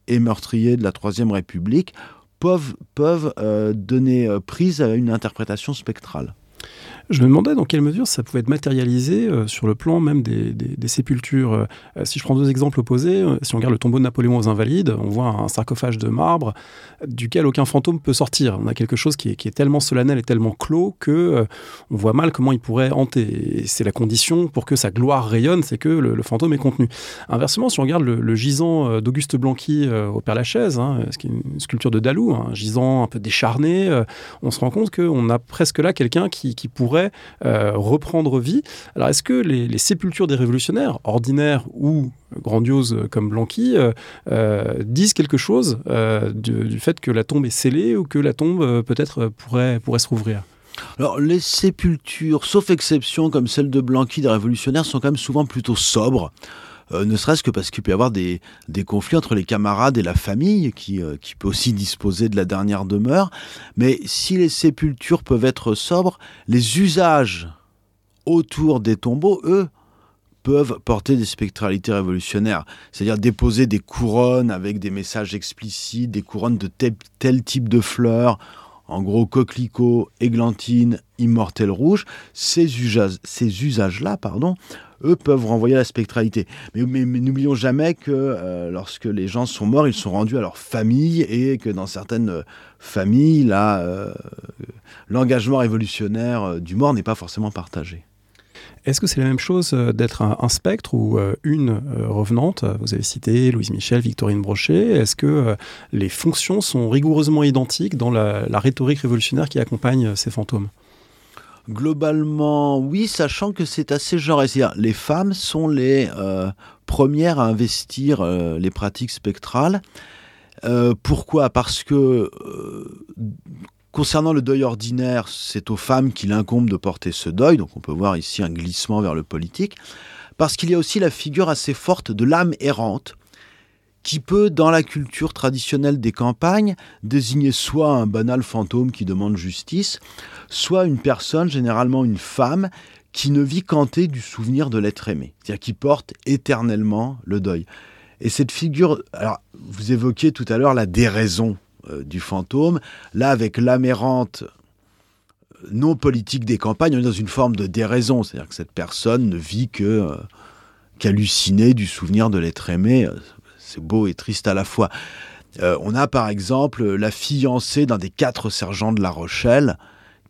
et meurtriers de la Troisième République peuvent, peuvent euh, donner prise à une interprétation spectrale. Je me demandais dans quelle mesure ça pouvait être matérialisé euh, sur le plan même des, sépultures. Euh, si je prends deux exemples opposés, euh, si on regarde le tombeau de Napoléon aux Invalides, on voit un sarcophage de marbre duquel aucun fantôme peut sortir. On a quelque chose qui est, tellement solennel et tellement clos que on voit mal comment il pourrait hanter. C'est la condition pour que sa gloire rayonne, c'est que le, fantôme est contenu. Inversement, si on regarde le, gisant d'Auguste Blanqui au Père Lachaise, hein, ce qui est une sculpture de Dalou, un gisant un peu décharné, on se rend compte qu'on a presque là quelqu'un qui pourrait pourrait reprendre vie. Alors est-ce que les, sépultures des révolutionnaires, ordinaires ou grandioses comme Blanqui, disent quelque chose du, du, fait que la tombe est scellée ou que la tombe peut-être pourrait, pourrait se rouvrir? Alors, les sépultures, sauf exception comme celle de Blanqui des révolutionnaires, sont quand même souvent plutôt sobres. Euh, ne serait-ce que parce qu'il peut y avoir des, conflits entre les camarades et la famille, qui, euh, qui peut aussi disposer de la dernière demeure. Mais si les sépultures peuvent être sobres, les usages autour des tombeaux, eux, peuvent porter des spectralités révolutionnaires, c'est-à-dire déposer des couronnes avec des messages explicites, des couronnes de tel type de fleurs, en gros coquelicot, églantine, immortel rouge, ces usages-là, pardon, eux peuvent renvoyer à la spectralité. Mais, n'oublions jamais que euh, lorsque les gens sont morts, ils sont rendus à leur famille et que dans certaines familles, là, euh, l'engagement révolutionnaire euh, du mort n'est pas forcément partagé. Est-ce que c'est la même chose euh, d'être un, spectre ou euh, une euh, revenante? Vous avez cité Louise Michel, Victorine Brochet. Est-ce que les fonctions sont rigoureusement identiques dans la, rhétorique révolutionnaire qui accompagne ces fantômes? Globalement, oui, sachant que c'est assez genré. Les femmes sont les premières à investir les pratiques spectrales. pourquoi? Parce que Concernant le deuil ordinaire, c'est aux femmes qu'il incombe de porter ce deuil, donc on peut voir ici un glissement vers le politique, parce qu'il y a aussi la figure assez forte de l'âme errante, qui peut, dans la culture traditionnelle des campagnes, désigner soit un banal fantôme qui demande justice, soit une personne, généralement une femme, qui ne vit qu'hanté du souvenir de l'être aimé, c'est-à-dire qui porte éternellement le deuil. Et cette figure, alors vous évoquiez tout à l'heure la déraison euh, du fantôme. Là, avec l'amérante euh, non politique des campagnes, on est dans une forme de déraison. C'est-à-dire que cette personne ne vit que euh, qu'halluciner du souvenir de l'être aimé. C'est beau et triste à la fois. on a par exemple la fiancée d'un des quatre sergents de La Rochelle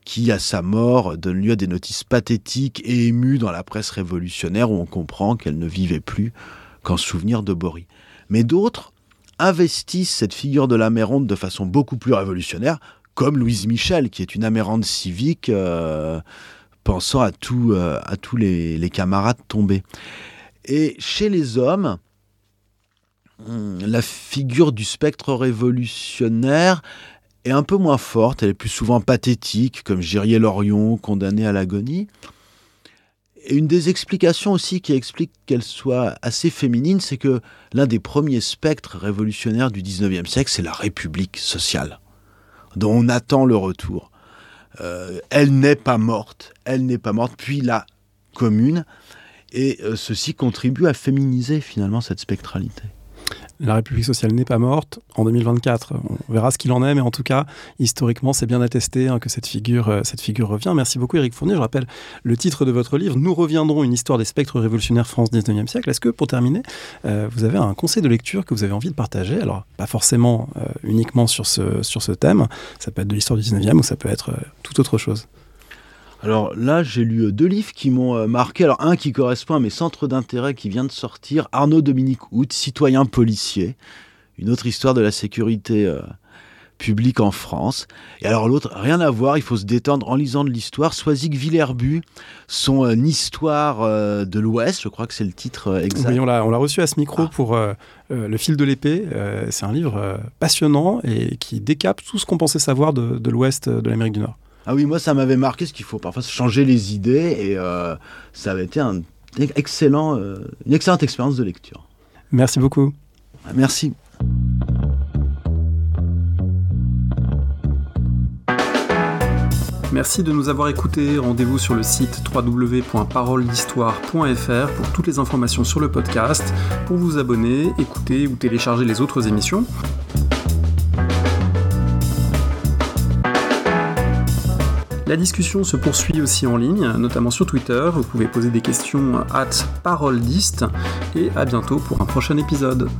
qui, à sa mort, donne lieu à des notices pathétiques et émues dans la presse révolutionnaire où on comprend qu'elle ne vivait plus qu'en souvenir de Bory. Mais d'autres investissent cette figure de l'Amérande de façon beaucoup plus révolutionnaire, comme Louise Michel, qui est une Amérande civique euh, pensant à, tout, euh, à tous les, camarades tombés. Et chez les hommes, hmm, la figure du spectre révolutionnaire un peu moins forte, elle est plus souvent pathétique, comme Gérier Lorion, condamné à l'agonie. Et une des explications aussi qui explique qu'elle soit assez féminine, c'est que l'un des premiers spectres révolutionnaires du 19e siècle, c'est la République sociale, dont on attend le retour. Euh, elle n'est pas morte, elle n'est pas morte, puis la commune, et euh, ceci contribue à féminiser finalement cette spectralité la République sociale n'est pas morte. En 2024, on verra ce qu'il en est, mais en tout cas, historiquement, c'est bien attesté hein, que cette figure, euh, cette figure revient. Merci beaucoup, Eric Fournier. Je rappelle le titre de votre livre Nous reviendrons une histoire des spectres révolutionnaires France 19e siècle. Est-ce que, pour terminer, euh, vous avez un conseil de lecture que vous avez envie de partager? Alors, pas forcément euh, uniquement sur ce, sur ce thème, ça peut être de l'histoire du 19e ou ça peut être tout autre chose. Alors là, j'ai lu euh, deux livres qui m'ont euh, marqué. Alors un qui correspond à mes centres d'intérêt qui vient de sortir, Arnaud Dominique Hout, citoyen policier, une autre histoire de la sécurité euh, publique en France. Et alors l'autre, rien à voir, il faut se détendre en lisant de l'histoire. Soisic Villerbu, son histoire de l'Ouest, je crois que c'est le titre exact. Oui, on l'a reçu à ce micro ah. pour Le fil de l'épée. c'est un livre passionnant et qui décape tout ce qu'on pensait savoir de l'Ouest de l'Amérique du Nord. Ah oui, moi ça m'avait marqué ce qu'il faut parfois changer les idées et euh, ça avait été un excellent, euh, une excellente expérience de lecture. Merci beaucoup. Ah, merci. Merci de nous avoir écoutés. Rendez-vous sur le site www.paroledhistoire.fr pour toutes les informations sur le podcast, pour vous abonner, écouter ou télécharger les autres émissions. La discussion se poursuit aussi en ligne, notamment sur Twitter. Vous pouvez poser des questions at parolediste et à bientôt pour un prochain épisode.